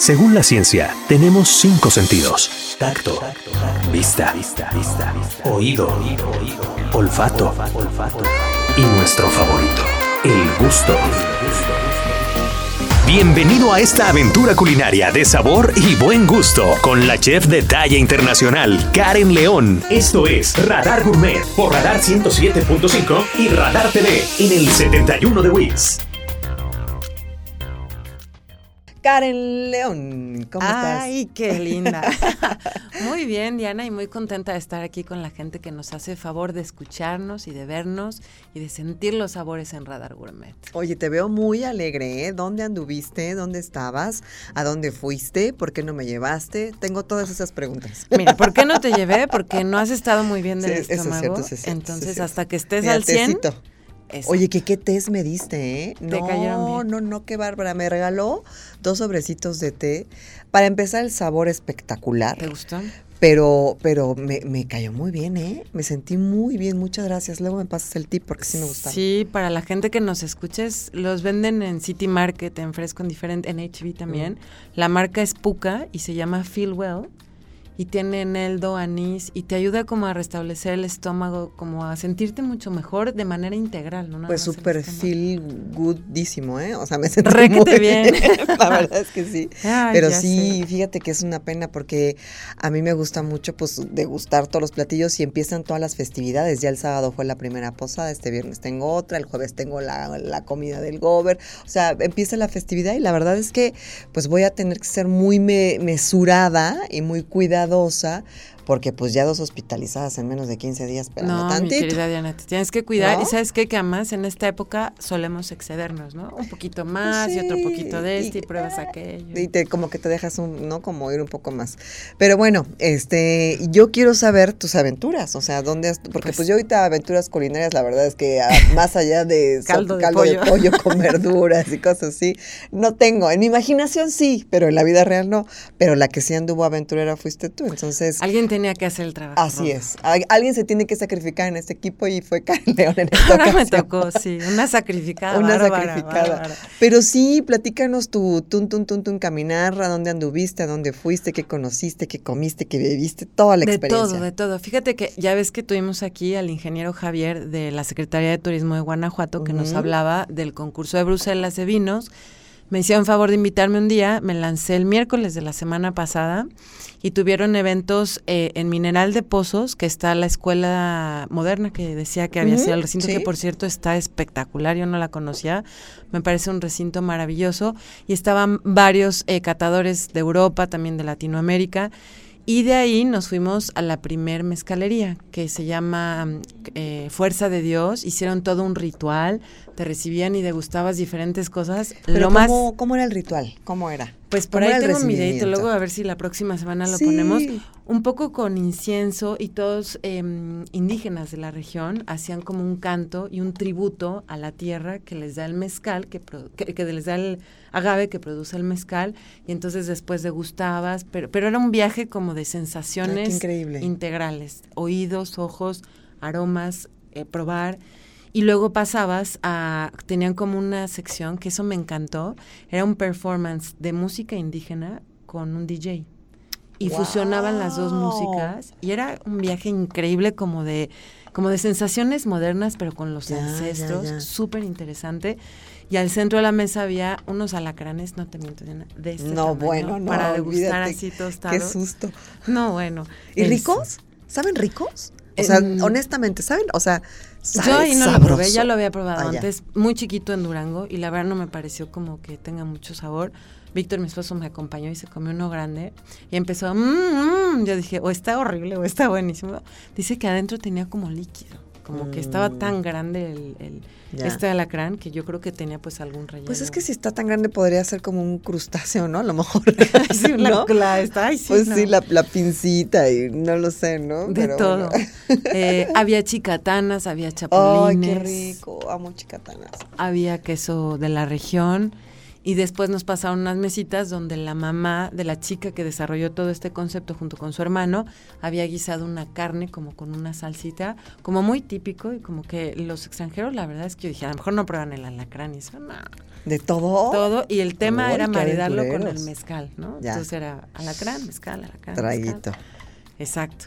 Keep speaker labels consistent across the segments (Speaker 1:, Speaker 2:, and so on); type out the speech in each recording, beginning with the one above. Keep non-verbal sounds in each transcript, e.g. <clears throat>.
Speaker 1: Según la ciencia, tenemos cinco sentidos. Tacto, vista, oído, olfato y nuestro favorito, el gusto. Bienvenido a esta aventura culinaria de sabor y buen gusto con la chef de talla internacional, Karen León. Esto es Radar Gourmet por Radar 107.5 y Radar TV en el 71 de Wix.
Speaker 2: Karen León, ¿cómo estás?
Speaker 3: Ay, qué linda. <laughs> muy bien, Diana, y muy contenta de estar aquí con la gente que nos hace favor de escucharnos y de vernos y de sentir los sabores en Radar Gourmet.
Speaker 2: Oye, te veo muy alegre, ¿eh? ¿Dónde anduviste? ¿Dónde estabas? ¿A dónde fuiste? ¿Por qué no me llevaste? Tengo todas esas preguntas.
Speaker 3: Mira, ¿por qué no te <laughs> llevé? Porque no has estado muy bien del
Speaker 2: Sí, eso es
Speaker 3: estómago.
Speaker 2: cierto, eso es cierto,
Speaker 3: Entonces,
Speaker 2: eso es
Speaker 3: hasta que estés
Speaker 2: Mira,
Speaker 3: al 100,
Speaker 2: tecito. Oye, ¿qué, ¿qué test me diste, eh?
Speaker 3: Te
Speaker 2: no,
Speaker 3: cayeron bien.
Speaker 2: no, no, qué bárbara. Me regaló dos sobrecitos de té. Para empezar, el sabor espectacular.
Speaker 3: ¿te gustó?
Speaker 2: Pero, pero me, me cayó muy bien, ¿eh? Me sentí muy bien, muchas gracias. Luego me pasas el tip porque sí me gusta.
Speaker 3: Sí, para la gente que nos escuches, los venden en City Market, en fresco, en diferente, en HB también. La marca es Puka y se llama Feel Well. Y tiene eneldo, anís y te ayuda como a restablecer el estómago, como a sentirte mucho mejor de manera integral, ¿no? Nada
Speaker 2: Pues súper
Speaker 3: estómago.
Speaker 2: feel goodísimo, ¿eh? O sea, me sentí
Speaker 3: Requete
Speaker 2: muy
Speaker 3: bien. <laughs>
Speaker 2: La verdad es que sí.
Speaker 3: Ay,
Speaker 2: Pero sí,
Speaker 3: sé.
Speaker 2: fíjate que es una pena porque a mí me gusta mucho pues degustar todos los platillos y empiezan todas las festividades. Ya el sábado fue la primera posada, este viernes tengo otra, el jueves tengo la, la comida del gober. O sea, empieza la festividad y la verdad es que pues voy a tener que ser muy me- mesurada y muy cuidadosa porque pues ya dos hospitalizadas en menos de 15 días, espérame
Speaker 3: No, mi
Speaker 2: tantito.
Speaker 3: querida Diana, te tienes que cuidar.
Speaker 2: ¿No?
Speaker 3: Y sabes qué? que además en esta época solemos excedernos, ¿no? Un poquito más y otro poquito de este y,
Speaker 2: y-
Speaker 3: pruebas aquello.
Speaker 2: Y te, como que te dejas un, ¿no? Como ir un poco más. Pero bueno, este, yo quiero saber tus aventuras, o sea, dónde has, porque pues,
Speaker 3: Pues-
Speaker 2: yo ahorita aventuras culinarias, la verdad es que ah, <laughs> más allá de
Speaker 3: Caldo de
Speaker 2: caldo de
Speaker 3: pollo.
Speaker 2: pollo con <laughs> verduras y cosas así, no tengo. En mi imaginación sí, pero en la vida real no. Pero la que sí anduvo aventurera fuiste tú, entonces.
Speaker 3: Alguien tenía que hacer el trabajo.
Speaker 2: Así es. Al- Alguien se tiene que sacrificar en este equipo y fue <laughs> Karen León en esta
Speaker 3: Ahora me
Speaker 2: ocasión.
Speaker 3: tocó, sí, una sacrificada.
Speaker 2: Una
Speaker 3: bárbara,
Speaker 2: sacrificada.
Speaker 3: bárbara.
Speaker 2: Pero sí, platícanos tu tun, tun, tun, tun caminar, a dónde anduviste, a dónde fuiste, qué conociste, qué comiste, qué bebiste, toda la
Speaker 3: De
Speaker 2: experiencia.
Speaker 3: todo, de todo. Fíjate que ya ves que tuvimos aquí al ingeniero Javier de la Secretaría de Turismo de Guanajuato que nos hablaba del concurso de Bruselas de vinos. Me hicieron favor de invitarme un día, me lancé el miércoles de la semana pasada y tuvieron eventos eh, en Mineral de Pozos, que está la escuela moderna que decía que había sido el recinto,
Speaker 2: sí.
Speaker 3: que por cierto está espectacular, yo no la conocía, me parece un recinto maravilloso y estaban varios eh, catadores de Europa, también de Latinoamérica. Y de ahí nos fuimos a la primer mezcalería, que se llama eh, Fuerza de Dios. Hicieron todo un ritual, te recibían y degustabas diferentes cosas.
Speaker 2: Pero
Speaker 3: Lo
Speaker 2: ¿cómo,
Speaker 3: más,
Speaker 2: ¿cómo era el ritual? ¿Cómo era?
Speaker 3: Pues por ahí tengo videito,
Speaker 2: recibimiento?
Speaker 3: luego a ver si la próxima semana lo
Speaker 2: Sí.
Speaker 3: ponemos. Un poco con incienso y todos em, indígenas de la región hacían como un canto y un tributo a la tierra que les da el mezcal, que, que, que les da el agave que produce el mezcal, y entonces después degustabas, pero, pero era un viaje como de sensaciones
Speaker 2: Ay, increíble.
Speaker 3: integrales, oídos, ojos, aromas, eh, probar. Y luego pasabas a, tenían como una sección, que eso me encantó, era un performance de música indígena con un DJ. Y fusionaban las dos músicas y era un viaje increíble como de como de sensaciones modernas pero con los
Speaker 2: Ya,
Speaker 3: ancestros, súper interesante. Y al centro de la mesa había unos alacranes, no te miento, Diana, de este
Speaker 2: No,
Speaker 3: tamaño,
Speaker 2: bueno, no.
Speaker 3: para degustar
Speaker 2: olvídate.
Speaker 3: así
Speaker 2: Qué
Speaker 3: tostados.
Speaker 2: susto.
Speaker 3: No, bueno.
Speaker 2: ¿Y
Speaker 3: es-
Speaker 2: ricos? ¿Saben ricos? O sea, honestamente, ¿saben? O sea,
Speaker 3: Yo ahí no lo probé, ya lo había probado antes, muy chiquito en Durango, y la verdad no me pareció como que tenga mucho sabor. Víctor, mi esposo, me acompañó y se comió uno grande y empezó, mmm, yo dije, o está horrible o está buenísimo. Dice que adentro tenía como líquido, como que estaba
Speaker 2: Mm.
Speaker 3: tan grande el, el- este alacrán que yo creo que tenía pues algún relleno.
Speaker 2: Pues es que si está tan grande podría ser como un crustáceo, ¿no? A lo mejor. <laughs> <laughs>
Speaker 3: sí,
Speaker 2: ¿no?
Speaker 3: la- está, ay, sí,
Speaker 2: Pues
Speaker 3: no.
Speaker 2: sí, la, la pincita y no lo sé, ¿no?
Speaker 3: De
Speaker 2: Pero
Speaker 3: todo.
Speaker 2: bueno. <laughs>
Speaker 3: Eh, había chicatanas, había
Speaker 2: Ay,
Speaker 3: chapulines.
Speaker 2: qué rico. Amo chicatanas.
Speaker 3: había queso de la región Y después nos pasaron unas mesitas donde la mamá de la chica que desarrolló todo este concepto junto con su hermano había guisado una carne como con una salsita, como muy típico y como que los extranjeros, la verdad es que yo dije, a lo mejor no prueban el alacrán y eso, no.
Speaker 2: ¿De todo?
Speaker 3: Todo, y el tema
Speaker 2: Uy,
Speaker 3: era maridarlo con el mezcal, ¿no?
Speaker 2: Ya.
Speaker 3: Entonces era alacrán, mezcal, alacrán.
Speaker 2: Traguito.
Speaker 3: mezcal. Exacto.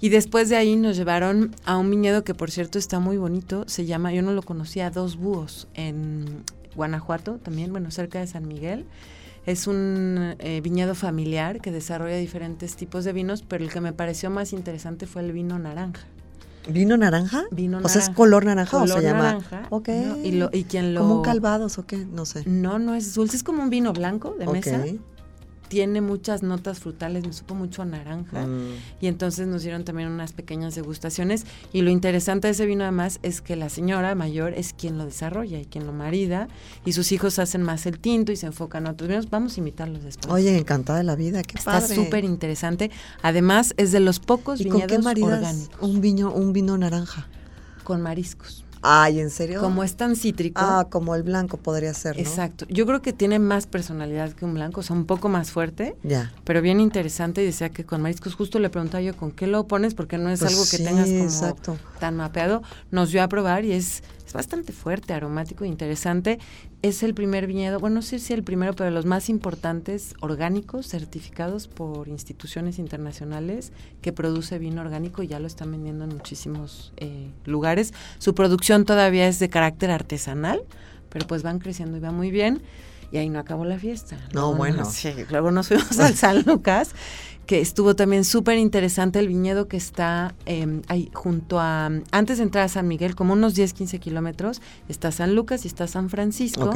Speaker 3: Y después de ahí nos llevaron a un viñedo que por cierto está muy bonito, se llama, yo no lo conocía, Dos Búhos, en Guanajuato también, bueno, cerca de San Miguel. Es un eh, viñedo familiar que desarrolla diferentes tipos de vinos, pero el que me pareció más interesante fue el vino naranja.
Speaker 2: ¿Vino naranja?
Speaker 3: Vino
Speaker 2: O sea, es
Speaker 3: naranja.
Speaker 2: color naranja
Speaker 3: Color
Speaker 2: o se llama.
Speaker 3: naranja,
Speaker 2: Ok.
Speaker 3: ¿no? Y, lo, y quien lo...
Speaker 2: ¿Como un calvados o qué? No sé.
Speaker 3: No, no es dulce, es como un vino blanco de
Speaker 2: Ok.
Speaker 3: mesa. Tiene muchas notas frutales, me supo mucho a naranja.
Speaker 2: Mm.
Speaker 3: Y entonces nos dieron también unas pequeñas degustaciones. Y lo interesante de ese vino además es que la señora mayor es quien lo desarrolla y quien lo marida. Y sus hijos hacen más el tinto y se enfocan a otros vinos. Vamos a invitarlos después.
Speaker 2: Oye, encantada de la vida, qué
Speaker 3: Está
Speaker 2: padre.
Speaker 3: súper interesante. Además, es de los pocos
Speaker 2: ¿Y con qué
Speaker 3: viñedos
Speaker 2: maridas
Speaker 3: orgánicos
Speaker 2: un vino, un vino naranja?
Speaker 3: con mariscos.
Speaker 2: Ay, ¿en serio?
Speaker 3: Como es tan cítrico.
Speaker 2: Ah, como el blanco podría ser, ¿no?
Speaker 3: Exacto. Yo creo que tiene más personalidad que un blanco, o sea, un poco más fuerte.
Speaker 2: Ya.
Speaker 3: Pero bien interesante y decía que con mariscos, justo le preguntaba yo con qué lo pones, porque no es
Speaker 2: Pues
Speaker 3: algo que
Speaker 2: sí,
Speaker 3: tengas como
Speaker 2: exacto.
Speaker 3: tan mapeado. Nos dio a probar y es, es bastante fuerte, aromático, interesante. Es el primer viñedo, bueno, no sé si el primero, pero los más importantes orgánicos certificados por instituciones internacionales que produce vino orgánico y ya lo están vendiendo en muchísimos eh, lugares. Su producción todavía es de carácter artesanal, pero pues van creciendo y va muy bien. Y ahí no acabó la fiesta.
Speaker 2: No, bueno.
Speaker 3: Sí, luego nos fuimos al San Lucas, que estuvo también súper interesante el viñedo que está eh, ahí junto a, antes de entrar a San Miguel, como unos 10, 15 kilómetros, está San Lucas y está San Francisco.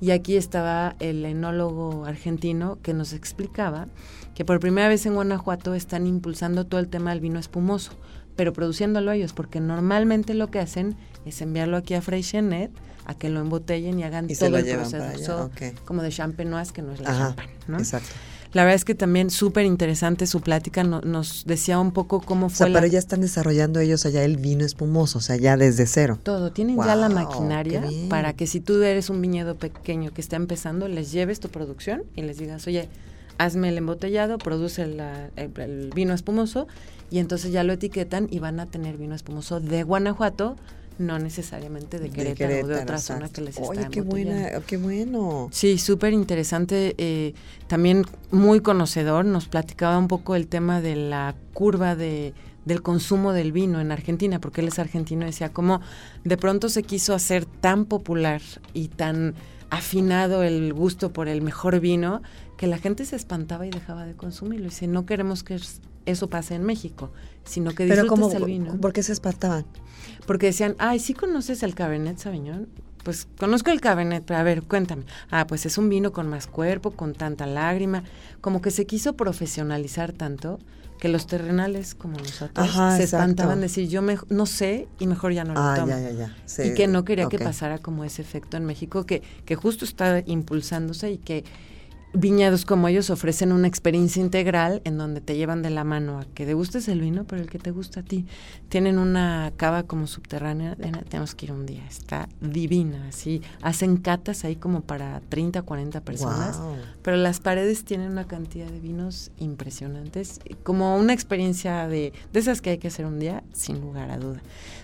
Speaker 3: Y aquí estaba el enólogo argentino que nos explicaba que por primera vez en Guanajuato están impulsando todo el tema del vino espumoso, pero produciéndolo ellos, porque normalmente lo que hacen es enviarlo aquí a Freixenet a que lo embotellen y hagan
Speaker 2: Y
Speaker 3: todo el proceso, como de champenoise, que no es la champagne, ¿no?
Speaker 2: exacto.
Speaker 3: La verdad es que también súper interesante su plática, no- nos decía un poco cómo
Speaker 2: O
Speaker 3: fue
Speaker 2: sea,
Speaker 3: la-
Speaker 2: pero ya están desarrollando ellos allá el vino espumoso, o sea, ya desde cero.
Speaker 3: todo, tienen ya la maquinaria para que si tú eres un viñedo pequeño que está empezando, les lleves tu producción y les digas, oye, hazme el embotellado, produce la- el, el vino espumoso y entonces ya lo etiquetan y van a tener vino espumoso de Guanajuato, no necesariamente de Querétaro, o de otra zona que les
Speaker 2: Oye,
Speaker 3: está
Speaker 2: qué
Speaker 3: embotellando.
Speaker 2: buena, qué bueno.
Speaker 3: Sí, súper interesante. eh, también muy conocedor. Nos platicaba un poco el tema de la curva de, del consumo del vino en Argentina, porque él es argentino. Decía cómo de pronto se quiso hacer tan popular y tan afinado el gusto por el mejor vino que la gente se espantaba y dejaba de consumirlo. Y dice, no queremos que es- eso pase en México, sino que
Speaker 2: Pero
Speaker 3: disfrutes el vino.
Speaker 2: ¿por qué se espantaban?
Speaker 3: Porque decían, ay, ¿sí conoces el Cabernet Sauvignon? Pues conozco el Cabernet, pero a ver, cuéntame. Ah, pues es un vino con más cuerpo, con tanta lágrima. Como que se quiso profesionalizar tanto que los terrenales como nosotros
Speaker 2: Ajá,
Speaker 3: se
Speaker 2: exacto.
Speaker 3: espantaban de decir, yo me, no sé y mejor ya no lo
Speaker 2: Ah,
Speaker 3: tomo.
Speaker 2: ya, ya, ya. Sí,
Speaker 3: y que no quería que pasara como ese efecto en México, que, que justo está impulsándose y que viñedos como ellos ofrecen una experiencia integral en donde te llevan de la mano a que degustes el vino, pero el que te gusta a ti. Tienen una cava como subterránea, tenemos que ir un día, está divina, así. Hacen catas ahí como para 30, 40 personas. Pero las paredes tienen una cantidad de vinos impresionantes, como una experiencia de, de esas que hay que hacer un día, sin lugar a duda.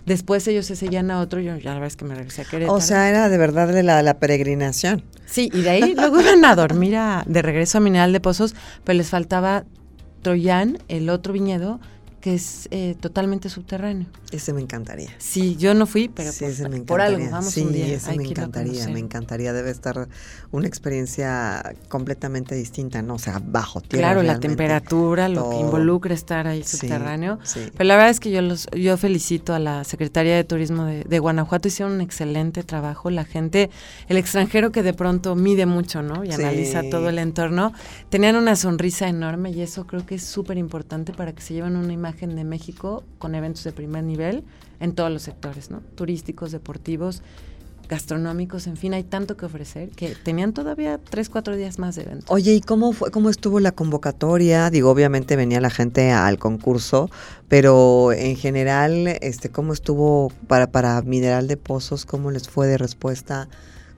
Speaker 3: Después ellos se seguían a otro, yo ya la verdad es que me regresé a Querétaro.
Speaker 2: O sea, era de verdad de la, la peregrinación.
Speaker 3: Sí, y de ahí luego iban a dormir a- de regreso a Mineral de Pozos, pero les faltaba Troyán, el otro viñedo, que es eh, totalmente subterráneo.
Speaker 2: Ese me encantaría.
Speaker 3: Sí, yo no fui, pero
Speaker 2: sí, me
Speaker 3: por algo, vamos
Speaker 2: sí,
Speaker 3: un día.
Speaker 2: ese me encantaría, me encantaría. Debe estar una experiencia completamente distinta, ¿no? O sea, bajo tierra.
Speaker 3: Claro, la temperatura, lo que involucra estar ahí subterráneo.
Speaker 2: sí.
Speaker 3: Pero la verdad es que yo los, yo felicito a la Secretaría de Turismo de, de Guanajuato, hicieron un excelente trabajo. La gente, el extranjero que de pronto mide mucho, ¿no? Y analiza todo el entorno, tenían una sonrisa enorme y eso creo que es súper importante para que se lleven una imagen de México con eventos de primer nivel en todos los sectores, ¿no? Turísticos, deportivos, gastronómicos, en fin, hay tanto que ofrecer que tenían todavía tres, cuatro días más de eventos.
Speaker 2: Oye, ¿y cómo fue, cómo estuvo la convocatoria? Digo, obviamente venía la gente al concurso, pero en general, este, ¿cómo estuvo para, para Mineral de Pozos? ¿Cómo les fue de respuesta?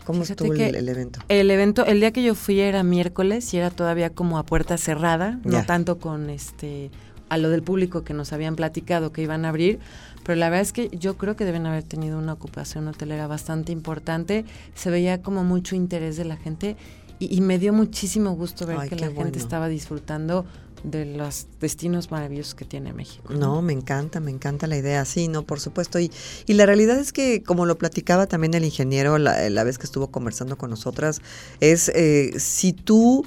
Speaker 2: ¿Cómo
Speaker 3: Fíjate
Speaker 2: estuvo el, el evento?
Speaker 3: El evento, el día que yo fui era miércoles y era todavía como a puerta cerrada,
Speaker 2: Ya.
Speaker 3: no tanto con este a lo del público que nos habían platicado que iban a abrir, pero la verdad es que yo creo que deben haber tenido una ocupación hotelera bastante importante, se veía como mucho interés de la gente y, y me dio muchísimo gusto ver
Speaker 2: Ay,
Speaker 3: que la gente
Speaker 2: bueno.
Speaker 3: estaba disfrutando de los destinos maravillosos que tiene México.
Speaker 2: No, me encanta, me encanta la idea, sí, no, por supuesto. Y, y la realidad es que, como lo platicaba también el ingeniero la, la vez que estuvo conversando con nosotras, es eh, si tú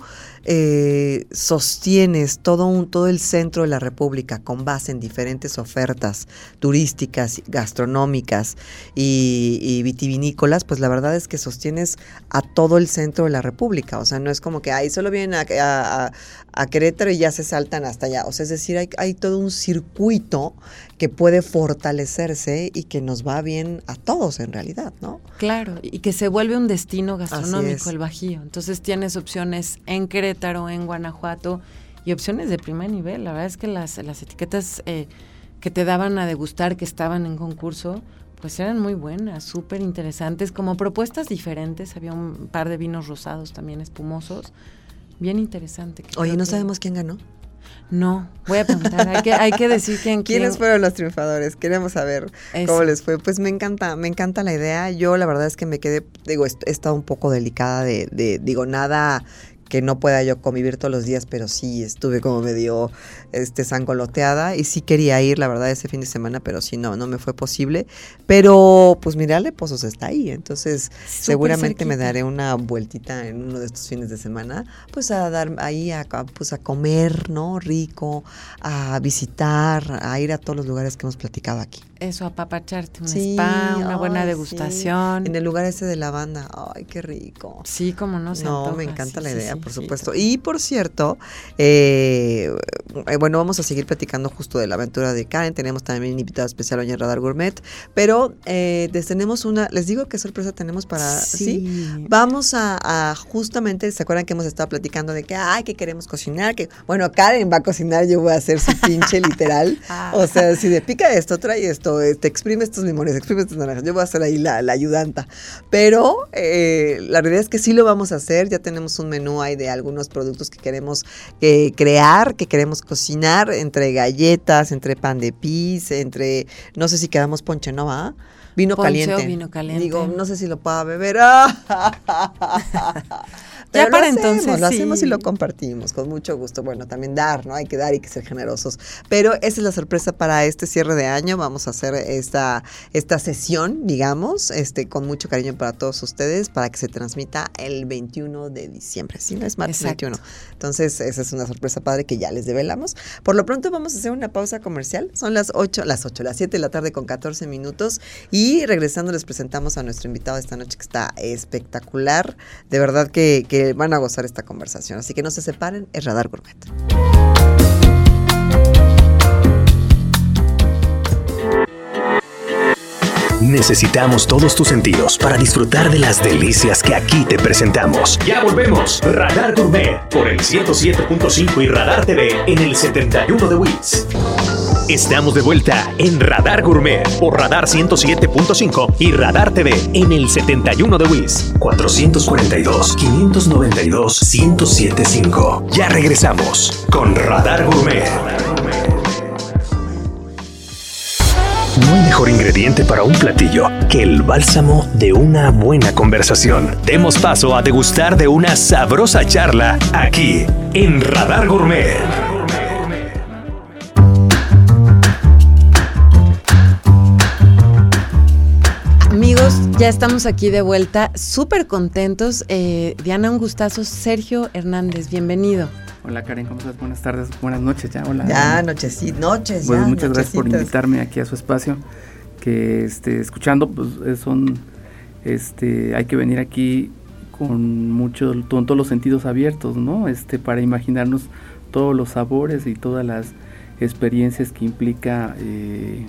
Speaker 2: eh, sostienes todo, un, todo el centro de la República con base en diferentes ofertas turísticas, gastronómicas y, y vitivinícolas, pues la verdad es que sostienes a todo el centro de la República. O sea, no es como que ahí solo vienen a, a- a- Querétaro y ya se saltan hasta allá. O sea, es decir, hay, hay todo un circuito que puede fortalecerse y que nos va bien a todos en realidad, ¿no?
Speaker 3: Claro, y que se vuelve un destino
Speaker 2: es.
Speaker 3: gastronómico el Bajío. Entonces tienes opciones en Querétaro, en Guanajuato y opciones de primer nivel. La verdad es que las, las etiquetas eh, que te daban a degustar, que estaban en concurso, pues eran muy buenas, súper interesantes, como propuestas diferentes. Había un par de vinos rosados también espumosos. Bien interesante.
Speaker 2: Oye, no
Speaker 3: que-
Speaker 2: sabemos quién ganó.
Speaker 3: No, voy a preguntar. hay, que, hay que decir quién, quién
Speaker 2: ¿Quiénes fueron los triunfadores? Queremos saber
Speaker 3: Eso.
Speaker 2: cómo les fue. Pues me encanta, me encanta la idea. Yo la verdad es que me quedé, digo, he estado un poco delicada de, de- digo, nada que no pueda yo convivir todos los días, pero sí estuve como medio este sangoloteada y sí quería ir, la verdad, ese fin de semana, pero sí no, no me fue posible. Pero pues mira, Pozos está ahí, entonces
Speaker 3: Súper
Speaker 2: seguramente me daré una vueltita en uno de estos fines de semana, pues a dar ahí a, a, pues a comer, ¿no? Rico, a visitar, a ir a todos los lugares que hemos platicado aquí.
Speaker 3: Eso, apapacharte, un
Speaker 2: Sí,
Speaker 3: spa, una buena
Speaker 2: sí.
Speaker 3: degustación.
Speaker 2: En el lugar ese de la banda, ay, qué rico.
Speaker 3: Sí, como no se
Speaker 2: No,
Speaker 3: antoja,
Speaker 2: me encanta
Speaker 3: sí,
Speaker 2: la idea, por supuesto. Y por cierto, eh, eh, bueno, vamos a seguir platicando justo de la aventura de Karen. Tenemos también un invitado especial hoy en Radar Gourmet. Pero eh, les tenemos una, les digo qué sorpresa tenemos para. Sí.
Speaker 3: Sí.
Speaker 2: Vamos a, a justamente, ¿se acuerdan que hemos estado platicando de que, ay, que queremos cocinar? Que, bueno, Karen va a cocinar, yo voy a hacer su pinche <laughs> literal.
Speaker 3: Ah.
Speaker 2: O sea, si de pica esto, trae esto, eh, te exprime estos limones, exprime estas naranjas, yo voy a ser ahí la, la ayudanta. Pero eh, la realidad es que sí lo vamos a hacer, ya tenemos un menú ahí de algunos productos que queremos eh, crear, que queremos cocinar, entre galletas, entre pan de pis, entre, no sé si quedamos ponche, ¿no va? Vino caliente.
Speaker 3: vino caliente.
Speaker 2: Digo, no sé si lo pueda beber. <laughs>
Speaker 3: Ya
Speaker 2: Pero lo
Speaker 3: para
Speaker 2: hacemos,
Speaker 3: entonces,
Speaker 2: Lo hacemos y lo compartimos con mucho gusto. Bueno, también dar, ¿no? Hay que dar y que ser generosos. Pero esa es la sorpresa para este cierre de año. Vamos a hacer esta, esta sesión, digamos, este, con mucho cariño para todos ustedes, para que se transmita el 21 de diciembre. Sí, no es martes
Speaker 3: Exacto.
Speaker 2: 21. Entonces, esa es una sorpresa padre que ya les develamos. Por lo pronto vamos a hacer una pausa comercial. Son las 8, las 8, las 7 de la tarde con 14 minutos. Y regresando les presentamos a nuestro invitado de esta noche que está espectacular. De verdad que, que van a gozar esta conversación. Así que no se separen, es Radar Gourmet.
Speaker 1: Necesitamos todos tus sentidos para disfrutar de las delicias que aquí te presentamos. Ya volvemos. Radar Gourmet por el 107.5 y Radar TV en el 71 de Wits. Estamos de vuelta en Radar Gourmet por Radar 107.5 y Radar TV en el 71 de Wis. 442-592-1075. Ya regresamos con Radar Gourmet. No hay mejor ingrediente para un platillo que el bálsamo de una buena conversación. Demos paso a degustar de una sabrosa charla aquí en Radar Gourmet.
Speaker 3: Ya estamos aquí de vuelta, súper contentos. Eh, Diana, un gustazo. Sergio Hernández, bienvenido.
Speaker 4: Hola Karen, ¿cómo estás? Buenas tardes, buenas noches ya, hola.
Speaker 2: Ya, nochecita, noches.
Speaker 4: Pues
Speaker 2: ya,
Speaker 4: muchas gracias por invitarme aquí a su espacio. Que este, escuchando, pues son, este, hay que venir aquí con mucho, con todos los sentidos abiertos, ¿no? Este, para imaginarnos todos los sabores y todas las experiencias que implica, eh,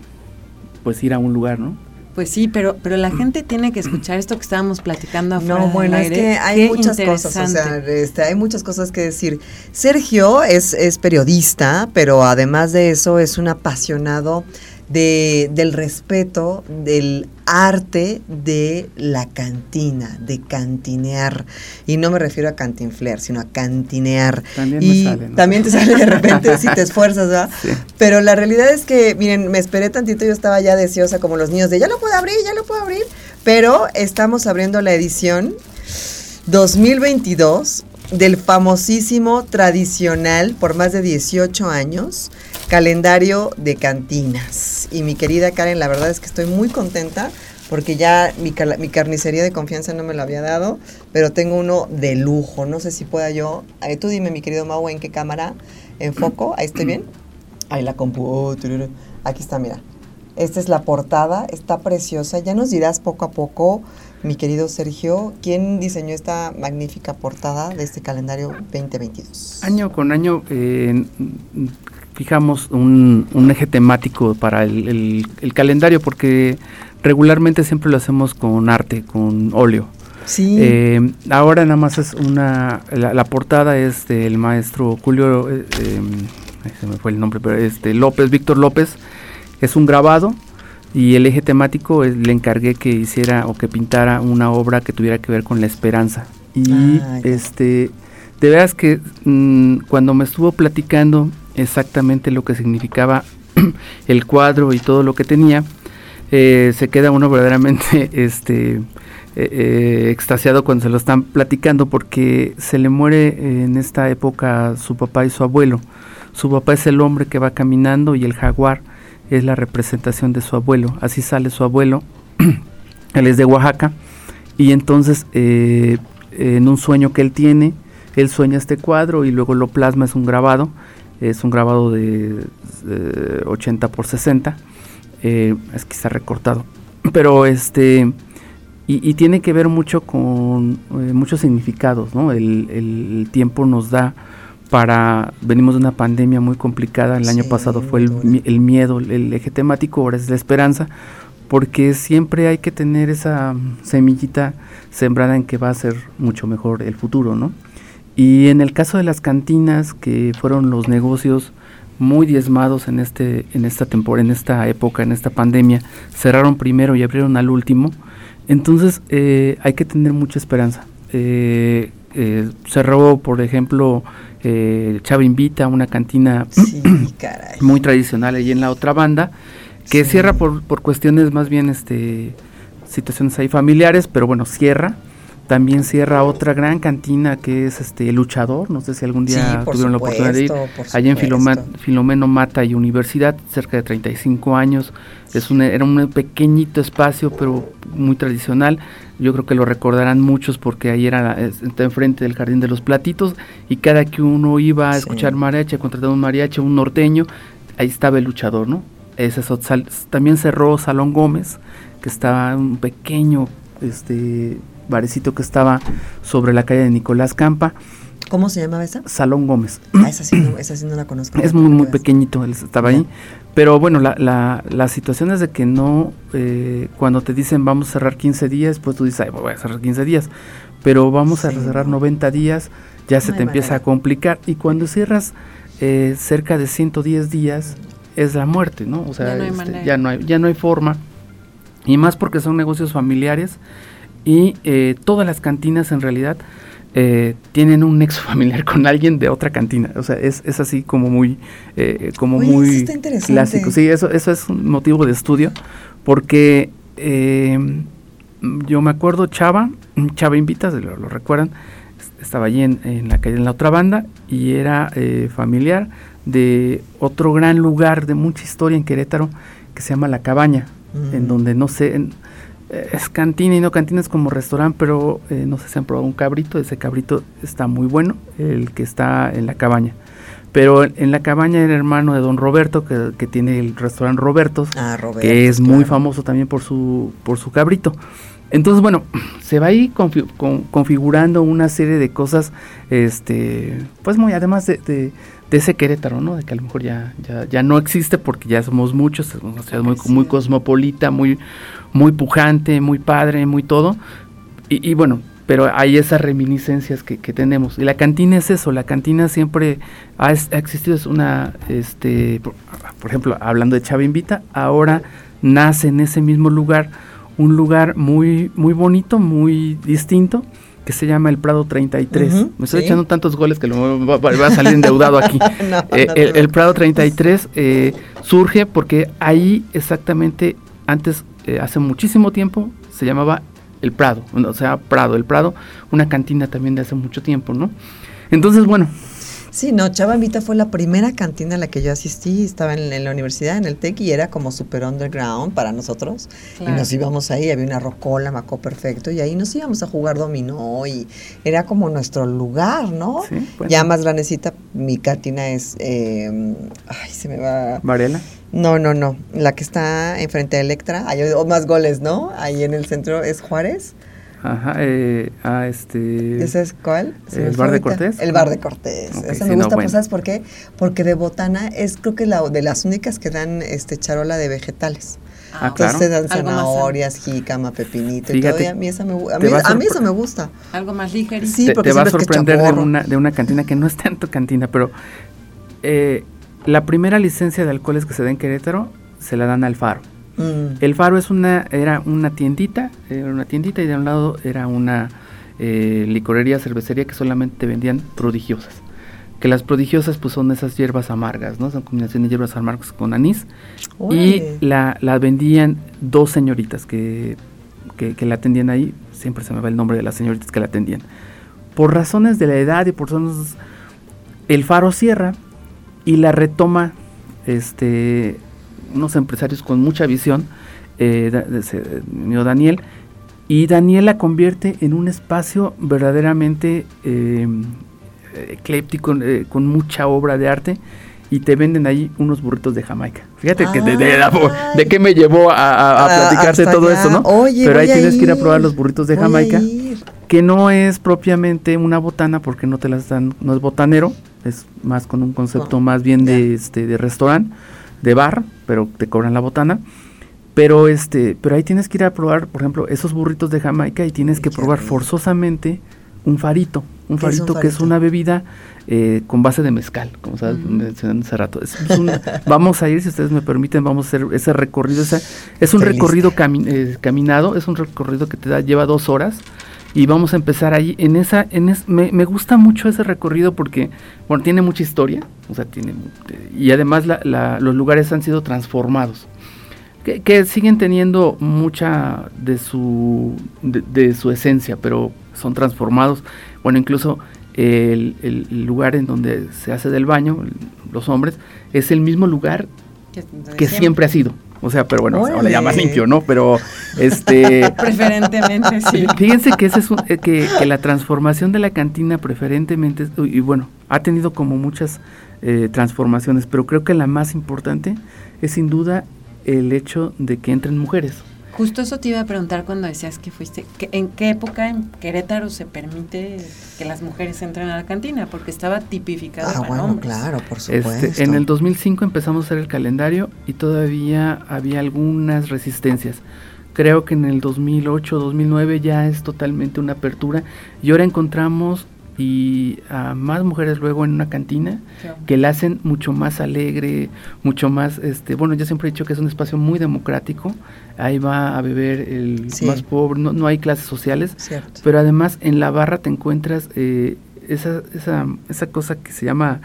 Speaker 4: pues ir a un lugar, ¿no?
Speaker 3: Pues sí, pero, pero la gente tiene que escuchar esto que estábamos platicando afuera
Speaker 2: No, bueno, es que hay
Speaker 3: Qué
Speaker 2: muchas cosas, o sea, este, hay muchas cosas que decir. Sergio es, es periodista, pero además de eso es un apasionado de, del respeto, del arte de la cantina, de cantinear. Y no me refiero a cantinflear, sino a cantinear.
Speaker 4: También
Speaker 2: y
Speaker 4: me sale, ¿no?
Speaker 2: También te sale de repente si te <laughs> esfuerzas, ¿verdad?
Speaker 4: Sí.
Speaker 2: Pero la realidad es que, miren, me esperé tantito, yo estaba ya deseosa como los niños de ya lo puedo abrir, ya lo puedo abrir. Pero estamos abriendo la edición 2022 del famosísimo, tradicional, por más de 18 años, calendario de cantinas. Y mi querida Karen, la verdad es que estoy muy contenta porque ya mi, mi carnicería de confianza no me lo había dado, pero tengo uno de lujo. No sé si pueda yo. eh, tú dime, mi querido Mau, en qué cámara enfoco. Ahí estoy bien. Ahí la compu. oh. Aquí está, mira. Esta es la portada, está preciosa. Ya nos dirás poco a poco, mi querido Sergio, quién diseñó esta magnífica portada de este calendario 2022.
Speaker 4: Año con año eh, fijamos un, un eje temático para el, el- el calendario porque regularmente siempre lo hacemos con arte, con óleo.
Speaker 2: Sí.
Speaker 4: Eh, ahora nada más es una, la, la portada es del maestro Julio, eh, eh, se me fue el nombre, pero este López, Víctor López, es un grabado y el eje temático es- le encargué que hiciera o que pintara una obra que tuviera que ver con la esperanza. Y
Speaker 2: Ah,
Speaker 4: este, de veras que mm, cuando me estuvo platicando exactamente lo que significaba <clears throat> el cuadro y todo lo que tenía, eh, se queda uno verdaderamente <laughs> este eh, eh, extasiado cuando se lo están platicando porque se le muere eh, en esta época su papá y su abuelo. Su papá es el hombre que va caminando y el jaguar es la representación de su abuelo. Así sale su abuelo. <clears throat> él es de Oaxaca y entonces eh, en un sueño que él tiene, él sueña este cuadro y luego lo plasma, es un grabado, es un grabado de eh, 80 por 60, eh, es que recortado, <clears throat> pero este, y, tiene que ver mucho con eh, muchos significados, ¿no? El tiempo nos da para, venimos de una pandemia muy complicada, el año pasado fue el, miedo, el eje temático, ahora es la esperanza, porque siempre hay que tener esa semillita sembrada en que va a ser mucho mejor el futuro, ¿no? Y en el caso de las cantinas, que fueron los negocios muy diezmados en este, en esta temporada, en esta época, en esta pandemia, cerraron primero y abrieron al último. Entonces eh, hay que tener mucha esperanza. Eh, eh, cerró, por ejemplo, eh, Chava Invita, una cantina
Speaker 2: Sí, <clears throat>
Speaker 4: muy tradicional ahí en la otra banda, que
Speaker 2: Sí.
Speaker 4: cierra por, por cuestiones más bien este situaciones ahí familiares, pero bueno, cierra. También cierra otra gran cantina que es este Luchador, no sé si algún día
Speaker 2: Sí,
Speaker 4: tuvieron la oportunidad de ir, allá en Filoma-. Filomeno Mata y Universidad, cerca de 35 años. Es un, era un pequeñito espacio, pero muy tradicional. Yo creo que lo recordarán muchos porque ahí era es- está enfrente del Jardín de los Platitos y cada que uno iba a
Speaker 2: Sí.
Speaker 4: escuchar mariachi, a contratar un mariachi, un norteño, ahí estaba el luchador, ¿no? Ese es también cerró Salón Gómez, que estaba un pequeño este barecito que estaba sobre la calle de Nicolás Campa,
Speaker 2: ¿Cómo se llamaba esa?
Speaker 4: Salón Gómez.
Speaker 2: Ah, esa sí no, esa sí no la conozco.
Speaker 4: Es muy, muy pequeñito, él estaba ahí. Pero bueno, la, la, la situación es de que no, eh, cuando te dicen vamos a cerrar 15 días, pues tú dices, "Ay, voy a cerrar 15 días. Pero vamos a
Speaker 2: Sí,
Speaker 4: cerrar
Speaker 2: no.
Speaker 4: 90 días, ya se te empieza
Speaker 2: manera.
Speaker 4: a complicar. Y cuando cierras eh, cerca de 110 días, es la muerte, ¿no? O sea,
Speaker 3: Ya no hay
Speaker 4: este,
Speaker 3: manera.
Speaker 4: ya, no hay, ya no hay forma. Y más porque son negocios familiares y eh, todas las cantinas en realidad eh, tienen un nexo <laughs> familiar con alguien de otra cantina. O sea, es, es así como muy, eh, como
Speaker 2: Oye, eso
Speaker 4: muy clásico. Sí, eso, eso es un motivo de estudio porque eh, yo me acuerdo Chava, Chava Invita, si lo, lo recuerdan, es- estaba allí en, en la calle en la otra banda y era eh, familiar de otro gran lugar de mucha historia en Querétaro que se llama La Cabaña, en
Speaker 2: Mm.
Speaker 4: donde no sé, en- es cantina y no cantina, es como restaurante, pero eh, no sé si han probado un cabrito, ese cabrito está muy bueno, el que está en la cabaña. Pero en, la cabaña era hermano de don Roberto, que, que tiene el restaurante Robertos,
Speaker 2: Ah, Roberto.
Speaker 4: que es muy famoso también por su, por su cabrito. Entonces, bueno, se va ahí confi- con- configurando una serie de cosas, este, pues muy, además de, de- de ese Querétaro, ¿no? De que a lo mejor ya, ya, ya no existe porque ya somos muchos, es una ciudad muy, muy cosmopolita, muy, muy pujante, muy padre, muy todo. Y, y bueno, pero hay esas reminiscencias que, tenemos. Y la cantina es eso, la cantina siempre ha, existido, es una, este, por, ejemplo, hablando de Chava Invita, ahora nace en ese mismo lugar un lugar muy, muy bonito, muy distinto, que se llama el Prado 33. Me estoy echando tantos goles que lo va, a salir endeudado aquí. <laughs> Eh, el, Prado 33 eh, surge porque ahí exactamente, antes, eh, hace muchísimo tiempo, se llamaba el Prado, o sea, Prado, el Prado, una cantina también de hace mucho tiempo, ¿no? Entonces, bueno.
Speaker 2: Sí, no, Chava Vita fue la primera cantina a la que yo asistí, estaba en, la universidad, en el TEC, y era como super underground para nosotros. Y nos íbamos ahí, había una rocola, macó perfecto, y ahí nos íbamos a jugar dominó, y era como nuestro lugar, ¿no? Ya más grandecita, mi cantina es, eh, ay, se me va...
Speaker 4: ¿Varela?
Speaker 2: No, no, no. La que está enfrente de Electra, hay más goles, ¿no? Ahí en el centro es Juárez.
Speaker 4: Ajá, eh, ah, este...
Speaker 2: ¿Ese es cuál?
Speaker 4: ¿El Bar de Cortés?
Speaker 2: El Bar de Cortés. Esa me gusta, pues, ¿sabes por qué? Porque de botana es creo que la de las únicas que dan este charola de vegetales. Ah, Entonces te dan zanahorias, jícama, pepinito y todo. Y a mí, esa me, a mí, a mí eso me gusta.
Speaker 3: Algo más ligero.
Speaker 4: Sí, te, porque te va a sorprender de una, de una cantina que no es tanto cantina, pero... Eh, la primera licencia de alcoholes que se da en Querétaro se la dan al Faro. Mm. El Faro es una, era una tiendita, era una tiendita y de un lado era una eh, licorería, cervecería que solamente vendían prodigiosas. Que las prodigiosas pues son esas hierbas amargas, ¿no? Son combinaciones de hierbas amargas con anís. Y la, la, vendían dos señoritas que, que, la atendían ahí. Siempre se me va el nombre de las señoritas que la atendían. Por razones de la edad y por razones... El Faro cierra y la retoma este, unos empresarios con mucha visión, eh, Daniel, y Daniel la convierte en un espacio verdaderamente em, ecléptico, eh, con mucha obra de arte, y te venden ahí unos burritos de Jamaica. Fíjate que de, de, qué me llevó a, a, platicarte todo esto, ¿no? Pero ahí tienes que ir a probar los burritos de Jamaica, que no es propiamente una botana porque no te las dan, no es botanero, es más con un concepto más bien de este de restaurante, de bar, pero te cobran la botana. Pero este, pero ahí tienes que ir a probar, por ejemplo, esos burritos de Jamaica y tienes que probar forzosamente un farito, un farito, que es una bebida eh, con base de mezcal, como sabes, hace rato. <laughs> vamos a ir, si ustedes me permiten, vamos a hacer ese recorrido. es un recorrido eh, caminado, es un recorrido que te da, lleva dos horas y vamos a empezar ahí en esa en me, me, gusta mucho ese recorrido porque bueno tiene mucha historia o sea tiene y además los lugares han sido transformados que, siguen teniendo mucha de su de, su esencia pero son transformados. Bueno incluso el, el, lugar en donde se hace del baño los hombres es el mismo lugar que siempre ha sido o sea, pero bueno, ahora ya más limpio, ¿no? Pero este <laughs>
Speaker 3: preferentemente sí.
Speaker 4: Fíjense que ese es eh, que, la transformación de la cantina preferentemente y bueno, ha tenido como muchas eh, transformaciones, pero creo que la más importante es sin duda el hecho de que entren mujeres.
Speaker 3: Justo eso te iba a preguntar cuando decías que fuiste, ¿en qué época en Querétaro se permite que las mujeres entren a la cantina? Porque estaba tipificado ah, para bueno,
Speaker 2: claro, por
Speaker 4: este,
Speaker 2: supuesto.
Speaker 4: en el 2005 empezamos a hacer el calendario y todavía había algunas resistencias. Creo que en el 2008, 2009 ya es totalmente una apertura y ahora encontramos y a más mujeres luego en una cantina que la hacen mucho más alegre, mucho más, este, bueno, yo siempre he dicho que es un espacio muy democrático, ahí va a beber el más pobre, no, no, hay clases sociales, pero además en la barra te encuentras eh, esa, esa, esa cosa que se llama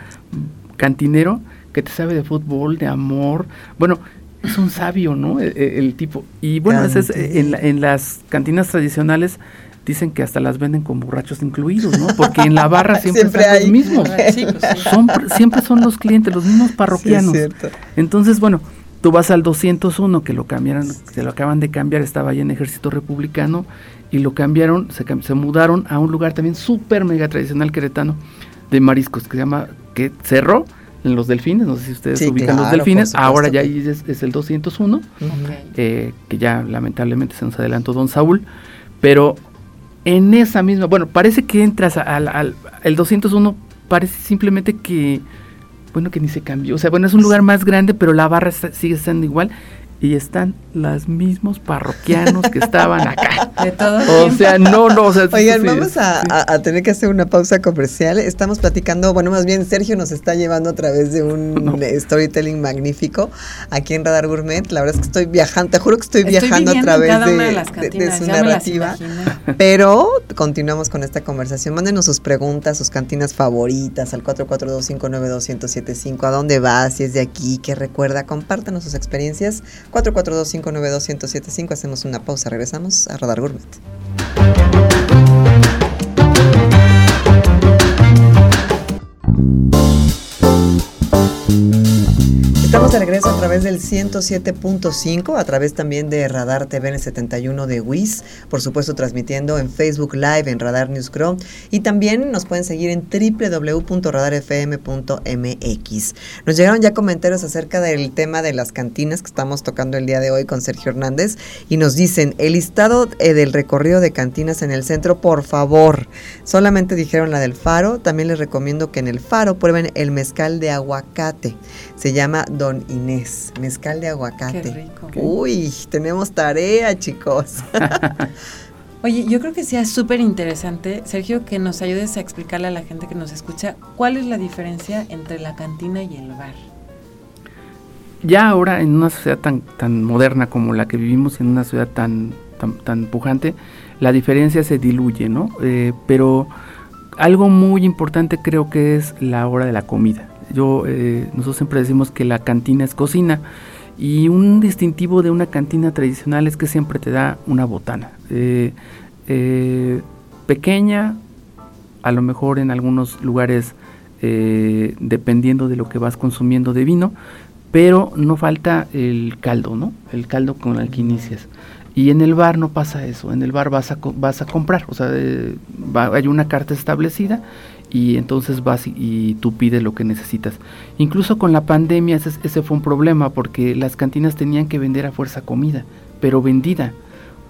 Speaker 4: cantinero, que te sabe de fútbol, de amor, bueno, es un sabio, ¿no? E, e, el, tipo. Y bueno, es, en, en las cantinas tradicionales dicen que hasta las venden con borrachos incluidos, ¿no? Porque en la barra <laughs> siempre, están los mismos. Pues <laughs> son, siempre son los clientes, los mismos parroquianos. Entonces, bueno, tú vas al 201 que lo cambiaron, que lo acaban de cambiar, estaba ahí en Ejército Republicano y lo cambiaron, se, se mudaron a un lugar también súper mega tradicional queretano de mariscos que se llama, que cerró en los delfines, no sé si ustedes ubican los delfines, ahora ya ahí es, el 201, eh, que ya lamentablemente se nos adelantó don Saúl, pero en esa misma, bueno, parece que entras al, al el 201, parece simplemente que, bueno, que ni se cambió. O sea, bueno, es un lugar más grande, pero la barra sigue estando igual. Y están los mismos parroquianos que estaban acá. <laughs>
Speaker 3: De todo
Speaker 4: O sea, no, no, o sea,
Speaker 2: Oigan,
Speaker 4: sí,
Speaker 2: vamos a,
Speaker 4: sí.
Speaker 2: a- a tener que hacer una pausa comercial. Estamos platicando, bueno, más bien Sergio nos está llevando a través de un <laughs>
Speaker 4: No.
Speaker 2: storytelling magnífico aquí en Radar Gourmet. La verdad es que estoy viajando, te juro que estoy,
Speaker 3: Estoy
Speaker 2: viajando a través de,
Speaker 3: una de las
Speaker 2: de- de su
Speaker 3: ya
Speaker 2: narrativa. Pero continuamos con esta conversación. Mándenos sus preguntas, sus cantinas favoritas al 442-592-1075. ¿A dónde vas? Si es de aquí, ¿qué recuerda? Compártanos sus experiencias. 442-592-1075. Hacemos una pausa. Regresamos a Radar Gourmet. Estamos de regreso a través del 107.5, a través también de Radar TV en el 71 de WIS, por supuesto transmitiendo en Facebook Live, en Radar News Crow, y también nos pueden seguir en www.radarfm.mx. Nos llegaron ya comentarios acerca del tema de las cantinas que estamos tocando el día de hoy con Sergio Hernández, y nos dicen, el listado eh, del recorrido de cantinas en el centro, por favor, solamente dijeron la del Faro, también les recomiendo que en el Faro prueben el mezcal de aguacate. Se llama Don Inés, mezcal de aguacate.
Speaker 3: Qué rico.
Speaker 2: Uy, tenemos tarea, chicos. <laughs>
Speaker 3: Oye, yo creo que sea súper interesante, Sergio, que nos ayudes a explicarle a la gente que nos escucha cuál es la diferencia entre la cantina y el bar.
Speaker 4: ya ahora en una sociedad tan, tan moderna como la que vivimos, en una ciudad tan, tan, tan pujante, la diferencia se diluye, ¿no? Eh, pero algo muy importante creo que es la hora de la comida. Yo, eh, nosotros siempre decimos que la cantina es cocina y un distintivo de una cantina tradicional es que siempre te da una botana. Eh, eh, pequeña, a lo mejor en algunos lugares eh, dependiendo de lo que vas consumiendo de vino, pero no falta el caldo, ¿no? El caldo con el que inicias. Y en el bar no pasa eso, en el bar vas a, vas a comprar, o sea, eh, va- hay una carta establecida y entonces vas y, y tú pides lo que necesitas. Incluso con la pandemia ese, ese fue un problema porque las cantinas tenían que vender a fuerza comida, pero vendida.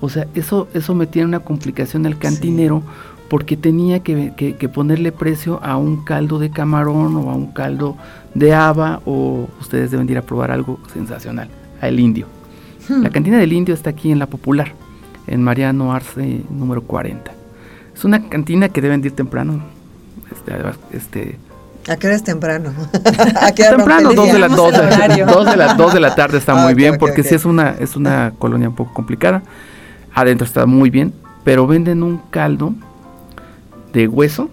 Speaker 4: O sea, eso, eso metía una complicación al cantinero porque tenía que, que- que ponerle precio a un caldo de camarón o a un caldo de haba o ustedes deben de ir a probar algo sensacional, al indio. La cantina del indio está aquí en la Popular, en Mariano Arce número 40. Es una cantina que deben de ir temprano. Este, este,
Speaker 2: ¿A qué hora es temprano? <laughs> ¿A qué hora
Speaker 4: temprano, dos de, la, dos, de, dos de la- dos de la <laughs> tarde está
Speaker 2: Ah,
Speaker 4: muy bien, porque
Speaker 2: ok.
Speaker 4: sí es una, es una <laughs> colonia un poco complicada. Adentro está muy bien, pero venden un caldo de hueso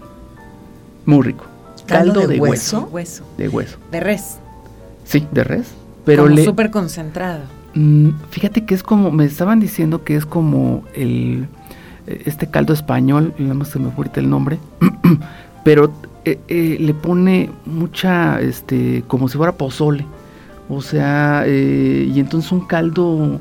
Speaker 4: muy rico.
Speaker 2: ¿Caldo de
Speaker 4: de,
Speaker 2: hueso?
Speaker 4: De hueso.
Speaker 3: De res.
Speaker 4: Sí, de res. Pero
Speaker 3: como
Speaker 4: le,
Speaker 3: súper concentrado.
Speaker 4: Mm, fíjate que es como, me estaban diciendo que es como el este caldo español, más se me fue ahorita el nombre, <clears throat> pero eh, eh, le pone mucha, este, como si fuera pozole, o sea, eh, y entonces un caldo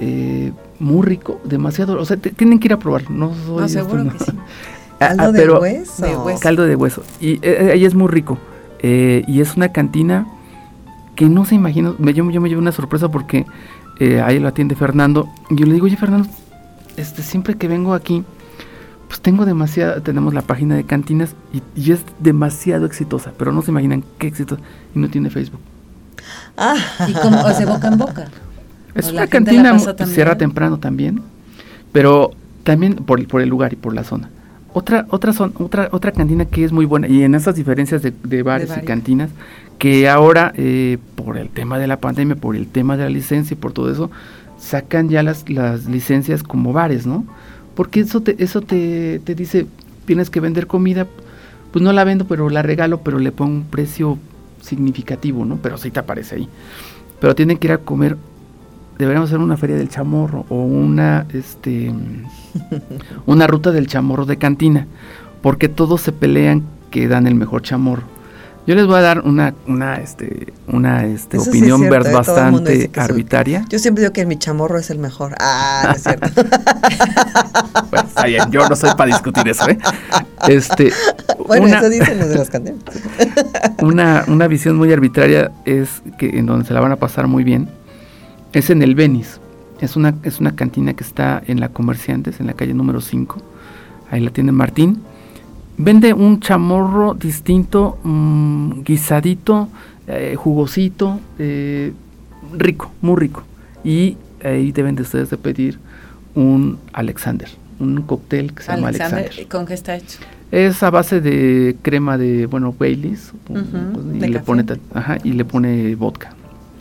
Speaker 4: eh, muy rico, demasiado, o sea, te- tienen que ir a probar, no soy
Speaker 3: No,
Speaker 4: este,
Speaker 3: seguro
Speaker 4: no.
Speaker 3: que sí. <laughs>
Speaker 2: ¿Caldo
Speaker 4: ah,
Speaker 2: de
Speaker 4: pero-
Speaker 2: hueso?
Speaker 3: de hueso.
Speaker 4: caldo de hueso. Y eh, eh, ahí es muy rico. Eh, y es una cantina que no se imagina. Me, yo, yo me llevé una sorpresa porque eh, ahí lo atiende Fernando. Y yo le digo, oye Fernando, este, siempre que vengo aquí, pues tengo demasiada, tenemos la página de cantinas y, y es demasiado exitosa, pero no se imaginan qué exitosa. Y no tiene Facebook.
Speaker 2: Ah,
Speaker 3: Y como, o sea, boca en boca. <laughs>
Speaker 4: Es
Speaker 3: O
Speaker 4: una cantina, cierra temprano también, pero también por, por el lugar y por la zona. Otra, otra, zon- otra, otra cantina que es muy buena, y en esas diferencias de, de bares y cantinas, que ahora, eh, por el tema de la pandemia, por el tema de la licencia y por todo eso, sacan ya las, las licencias como bares, ¿no? Porque eso te, eso te, te dice, tienes que vender comida, pues no la vendo, pero la regalo, pero le pongo un precio significativo, ¿no? Pero sí te aparece ahí. Pero tienen que ir a comer deberíamos hacer una feria del chamorro o una este <laughs> una ruta del chamorro de cantina porque todos se pelean que dan el mejor chamorro yo les voy a dar una una este una este
Speaker 2: Eso sí es
Speaker 4: opinión
Speaker 2: cierto,
Speaker 4: ver-
Speaker 2: ¿eh?
Speaker 4: Bastante arbitraria
Speaker 2: yo siempre digo que mi chamorro es el mejor. Ah, no es cierto.
Speaker 4: Bueno, <laughs> <laughs> está bien, yo no soy para discutir eso ¿eh? este
Speaker 2: bueno,
Speaker 4: una-
Speaker 2: eso dicen los de las <laughs>
Speaker 4: una, una visión muy arbitraria es que en donde se la van a pasar muy bien es en el Venice. Es una, es una cantina que está en la Comerciantes, en la calle número 5. Ahí la tiene Martín. Vende un chamorro distinto, mm, guisadito, eh, jugosito, eh, rico, muy rico. y ahí deben de ustedes de pedir un Alexander, un cóctel que se llama Alexander.
Speaker 3: ¿Con qué está hecho?
Speaker 4: Es a base de crema de, bueno, Baileys, pues, y, le pone, ajá, y le pone vodka.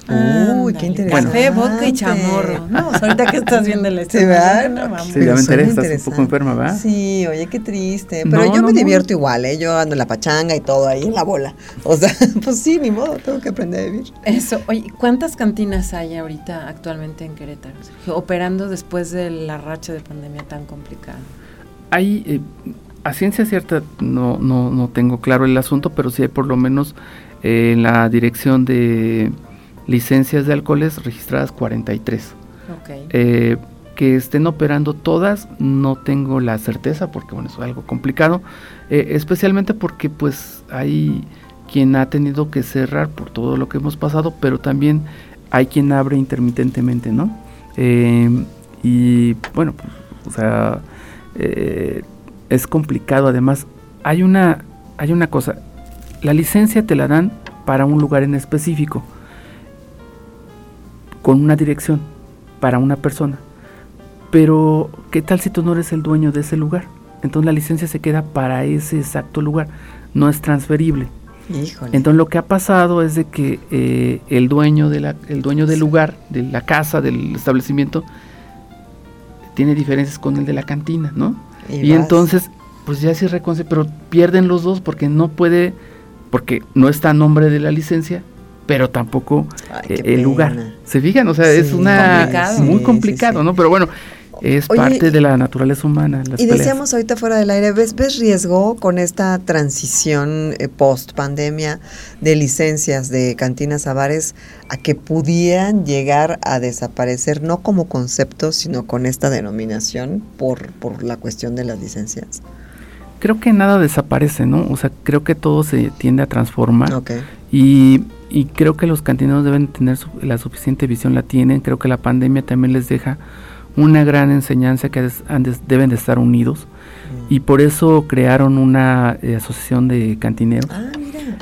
Speaker 2: Uy, qué interesante.
Speaker 3: Café, vodka y chamorro. <laughs> No, ahorita que estás viendo el
Speaker 2: Sí, ¿verdad?
Speaker 3: No,
Speaker 4: sí, ya me enteré, estás un poco enferma, ¿verdad?
Speaker 2: Sí, oye, qué triste. Pero yo me divierto igual, ¿eh? Yo ando en la pachanga y todo ahí en la bola. O sea, <laughs> pues sí, ni modo, tengo que aprender a vivir.
Speaker 3: Eso, oye, ¿cuántas cantinas hay ahorita actualmente en Querétaro? Operando después de la racha de pandemia tan complicada.
Speaker 4: Hay, eh, a ciencia cierta, no, no, no tengo claro el asunto, pero sí hay por lo menos eh, en la dirección de licencias de alcoholes registradas 43. Eh, que estén operando todas, no tengo la certeza porque bueno, es algo complicado, eh, especialmente porque pues hay quien ha tenido que cerrar por todo lo que hemos pasado, pero también hay quien abre intermitentemente, ¿no? Eh, y bueno, pues, o sea, es complicado. Además, hay una, hay una cosa, la licencia te la dan para un lugar en específico con una dirección para una persona. Pero, ¿qué tal si tú no eres el dueño de ese lugar? Entonces la licencia se queda para ese exacto lugar, no es transferible. Entonces lo que ha pasado es de que eh, el dueño de la, el dueño del lugar, de la casa, del establecimiento, tiene diferencias con el de la cantina, ¿no? Y, entonces, pues ya sí reconoce, pero pierden los dos porque no puede, porque no está a nombre de la licencia pero tampoco eh, el lugar. ¿Se fijan? O sea, es una muy complicado, ¿no? Pero bueno, es parte de la naturaleza humana.
Speaker 2: y decíamos ahorita fuera del aire, ¿ves, ¿ves riesgo con esta transición eh, post pandemia de licencias de cantinas a bares a que pudieran llegar a desaparecer, no como concepto, sino con esta denominación por, por la cuestión de las licencias?
Speaker 4: Creo que nada desaparece, ¿no? O sea, creo que todo se tiende a transformar. Y y creo que los cantineros deben tener la suficiente visión, la tienen, creo que la pandemia también les deja una gran enseñanza que deben de estar unidos mm. y por eso crearon una eh, asociación de cantineros. Ah,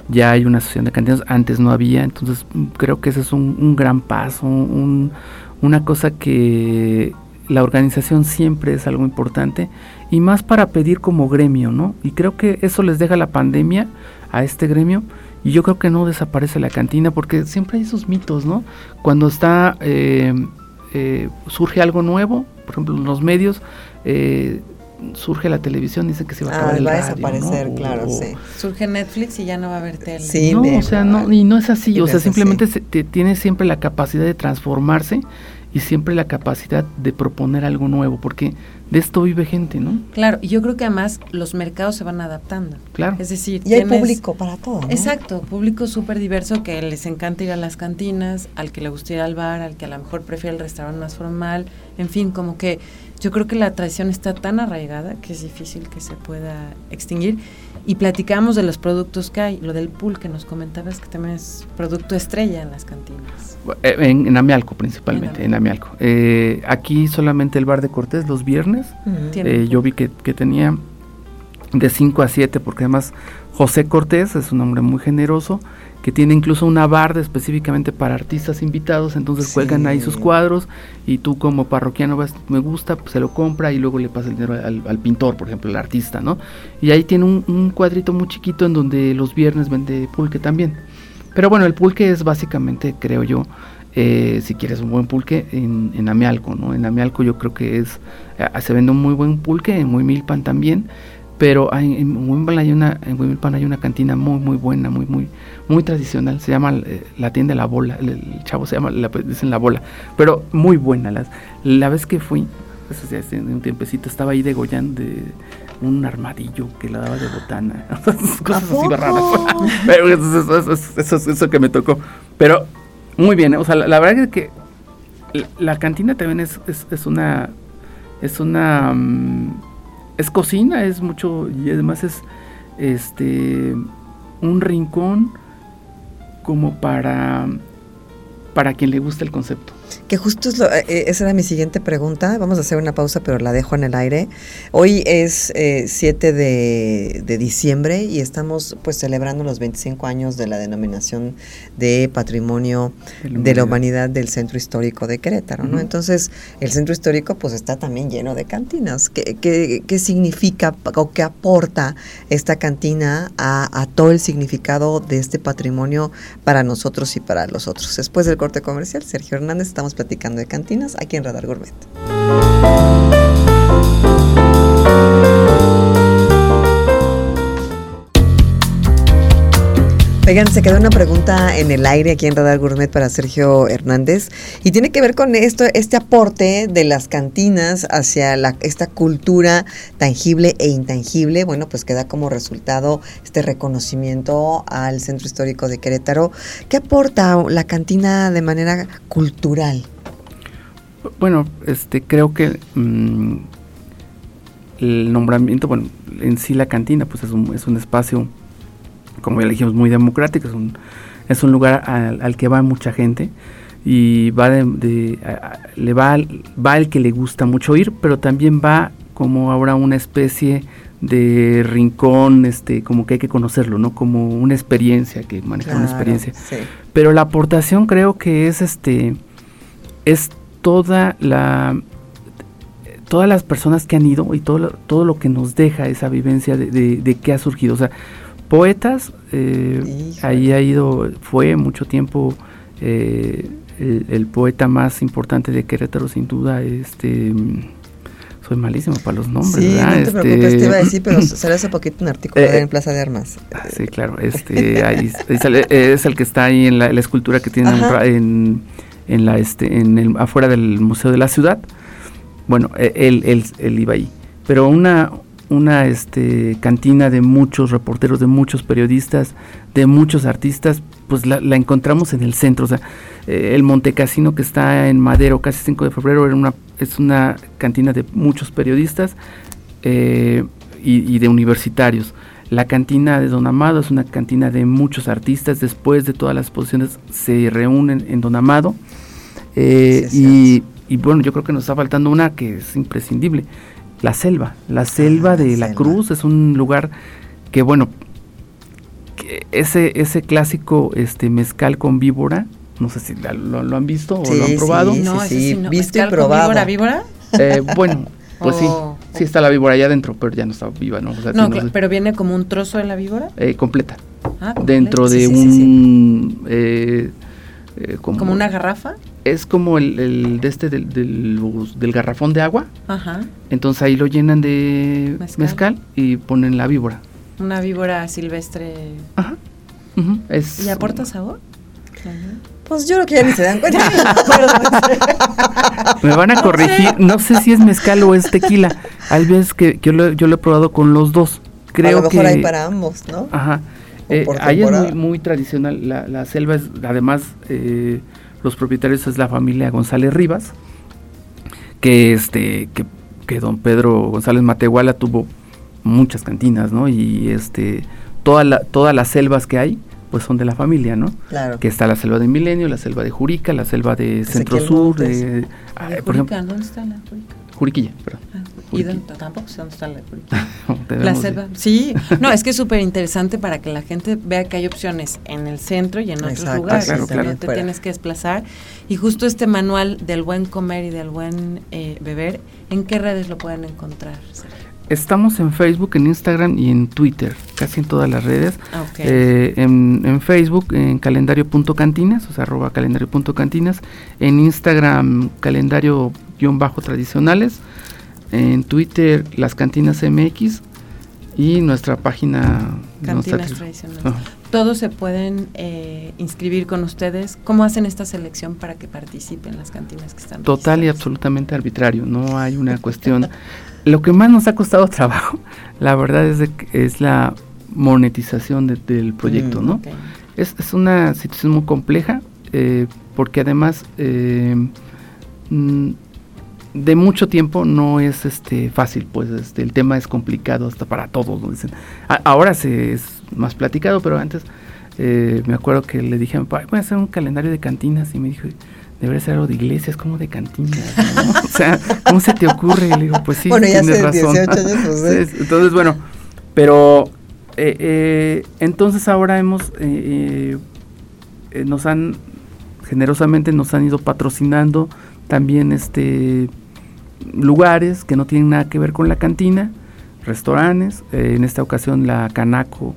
Speaker 4: ya hay una asociación de cantineros, antes no había, entonces mm, creo que ese es un, gran paso, una cosa que la organización siempre es algo importante y más para pedir como gremio, ¿no? Y creo que eso les deja la pandemia a este gremio y yo creo que no desaparece la cantina porque siempre hay esos mitos, ¿no? Cuando está, eh, eh, surge algo nuevo, por ejemplo, en los medios, eh, surge la televisión, dice que se va a acabar ah, el
Speaker 2: va
Speaker 4: a
Speaker 2: desaparecer, claro, sí.
Speaker 3: Surge Netflix y ya no va a haber tele.
Speaker 4: Sí, no, o sea, no, y no es así, o sea, simplemente tiene siempre la capacidad de transformarse y siempre la capacidad de proponer algo nuevo, porque de esto vive gente, ¿no?
Speaker 3: Claro, y yo creo que además los mercados se van adaptando.
Speaker 4: Claro.
Speaker 3: Es decir,
Speaker 2: y hay público para todo. ¿no?
Speaker 3: Exacto, público súper diverso que les encanta ir a las cantinas, al que le gusta ir al bar, al que a lo mejor prefiere el restaurante más formal, en fin, como que yo creo que la tradición está tan arraigada que es difícil que se pueda extinguir. Y platicamos de los productos que hay, lo del pool que nos comentabas que también es producto estrella en las cantinas.
Speaker 4: Eh, en, Amialco principalmente, en Amialco. Eh, aquí solamente el bar de Cortés los viernes. Eh, yo vi que, que tenía de 5 a 7 porque además José Cortés es un hombre muy generoso que tiene incluso una barda específicamente para artistas invitados, entonces cuelgan ahí sus cuadros y tú como parroquiano vas, me gusta, pues se lo compra y luego le pasa el dinero al, pintor, por ejemplo, el artista, ¿no? Y ahí tiene un, cuadrito muy chiquito en donde los viernes vende pulque también. Pero bueno, el pulque es básicamente, creo yo, eh, si quieres un buen pulque, en, en Amialco, ¿no? En Amialco yo creo que es, se vende un muy buen pulque, en muy milpan también pero hay, en Wimbledon hay una en hay una cantina muy muy buena muy muy muy tradicional se llama eh, la tienda la bola el, chavo se llama la, dicen la bola pero muy buena las, la vez que fui eso ya hace un tiempecito estaba ahí degollando de un armadillo que la daba de botana <laughs> cosas así raras pero eso, eso, eso, que me tocó pero muy bien o sea la, verdad es que la, cantina también es, es, es una es una mm, es cocina, es mucho y además es este un rincón como para para quien le gusta el concepto.
Speaker 2: Que justo es lo, eh, eh, esa era mi siguiente pregunta. Vamos a hacer una pausa, pero la dejo en el aire. Hoy es 7 de, de, diciembre y estamos pues celebrando los 25 años de la denominación de Patrimonio de la Humanidad del Centro Histórico de Querétaro, ¿no? Entonces, el Centro Histórico pues está también lleno de cantinas. ¿Qué, qué, qué significa o qué aporta esta cantina a, a todo el significado de este patrimonio para nosotros y para los otros? Después del corte comercial, Sergio Hernández, estamos platicando de cantinas aquí en Radar Gourmet. Oigan, se quedó una pregunta en el aire aquí en Radar Gourmet para Sergio Hernández y tiene que ver con esto, este aporte de las cantinas hacia la, esta cultura tangible e intangible. Bueno, pues queda como resultado este reconocimiento al Centro Histórico de Querétaro. ¿Qué aporta la cantina de manera cultural?
Speaker 4: Bueno, este creo que mm, el nombramiento, bueno, en sí la cantina, pues es un, es un espacio como ya dijimos, muy democrático, es un, es un lugar al, que va mucha gente y va de, le va, va el que le gusta mucho ir, pero también va como ahora una especie de rincón, este, como que hay que conocerlo, ¿no? Como una experiencia, que maneja una experiencia. Pero la aportación creo que es este, es toda la, todas las personas que han ido y todo, todo lo que nos deja esa vivencia de, de, de qué ha surgido. O sea, poetas, eh, ahí ha ido, fue mucho tiempo eh, el, poeta más importante de Querétaro, sin duda, este soy malísimo para los nombres.
Speaker 2: Sí,
Speaker 4: no
Speaker 2: te este, preocupes, te iba a decir, pero <laughs> salió hace poquito un artículo eh, en Plaza de Armas.
Speaker 4: Ah, sí, claro, este, ahí, es el que está ahí en la, escultura que tiene en, en, la, este, en el, afuera del Museo de la Ciudad. Bueno, e, él, él, él iba ahí. Pero una, una este, cantina de muchos reporteros, de muchos periodistas, de muchos artistas, pues la, encontramos en el centro. O sea, eh, el Montecasino que está en Madero, casi 5 de febrero, era una, es una cantina de muchos periodistas eh, y, de universitarios. La cantina de Don Amado es una cantina de muchos artistas. Después de todas las exposiciones se reúnen en Don Amado. Eh, y, y bueno, yo creo que nos está faltando una que es imprescindible la selva. La selva ah, de la, Cruz es un lugar que, bueno, ese, ese clásico este mezcal con víbora, no sé si lo, han visto o lo han probado.
Speaker 2: Sí, no, sí, sí. visto y probado.
Speaker 3: víbora, víbora?
Speaker 4: Eh, bueno, pues sí, oh, sí está la víbora allá adentro, pero ya no está viva, ¿no?
Speaker 3: no, pero viene como un trozo de la víbora.
Speaker 4: Eh, completa. Ah, dentro de un... Eh,
Speaker 3: eh, como, una garrafa?
Speaker 4: Es como el, de este del, del, garrafón de agua. Ajá. Entonces ahí lo llenan de mezcal. y ponen la víbora.
Speaker 3: Una víbora silvestre.
Speaker 4: Ajá.
Speaker 3: ¿Y aporta sabor?
Speaker 2: Pues yo creo que ya ni se dan cuenta. <laughs>
Speaker 4: Me van a corregir. No sé si es mezcal o es tequila. Hay veces que, yo, lo, yo lo he probado con los dos. Creo a lo mejor
Speaker 2: hay para ambos, ¿no?
Speaker 4: Ajá. Eh, ahí es muy, muy tradicional. La, la, selva es, además, eh, los propietarios es la familia González Rivas, que este, que, que don Pedro González Matehuala tuvo muchas cantinas, ¿no? Y este, toda la, todas las selvas que hay, pues son de la familia, ¿no?
Speaker 2: Claro.
Speaker 4: Que está la selva de Milenio, la selva de Jurica, la selva de Centro Sur, de,
Speaker 3: ah, por ejemplo, ¿dónde está la Jurica?
Speaker 4: Juriquilla, perdón. Ah,
Speaker 3: ¿Y dónde, tampoco sé dónde está la Juriquilla? <laughs> la selva. Sí, no, es que es <laughs> súper interesante para que la gente vea que hay opciones en el centro y en otros lugares. Claro, claro. te tienes que desplazar. Y justo este manual del buen comer y del buen eh, beber, ¿en qué redes lo pueden encontrar,
Speaker 4: Estamos en Facebook, en Instagram y en Twitter, casi en todas las redes. Ah, eh, en, en, Facebook, en calendario.cantinas, o sea, arroba calendario.cantinas. En Instagram, calendario-tradicionales. En Twitter, las cantinas MX. Y nuestra página.
Speaker 3: Cantinas Tradicionales. Todos se pueden eh, inscribir con ustedes. ¿Cómo hacen esta selección para que participen las cantinas que están?
Speaker 4: Total y absolutamente arbitrario. No hay una cuestión. Lo que más nos ha costado <laughs> trabajo, la verdad es, de que es la monetización del proyecto, mm, ¿no? Es, es, una situación muy compleja eh, porque además eh, mm, de mucho tiempo no es este fácil, pues este, el tema es complicado hasta para todos. Dicen. ahora se es más platicado, pero antes eh, me acuerdo que le dije a mi papá, voy a hacer un calendario de cantinas y me dijo, debería ser algo de iglesias, como de cantinas, <laughs> o sea, ¿cómo se te ocurre? Le digo, pues sí,
Speaker 2: bueno, ya
Speaker 4: tienes razón.
Speaker 2: 18 años, pues, <laughs>
Speaker 4: Entonces, bueno, pero eh, eh, entonces ahora hemos, eh, nos han, generosamente nos han ido patrocinando también este lugares que no tienen nada que ver con la cantina, restaurantes, en esta ocasión la Canaco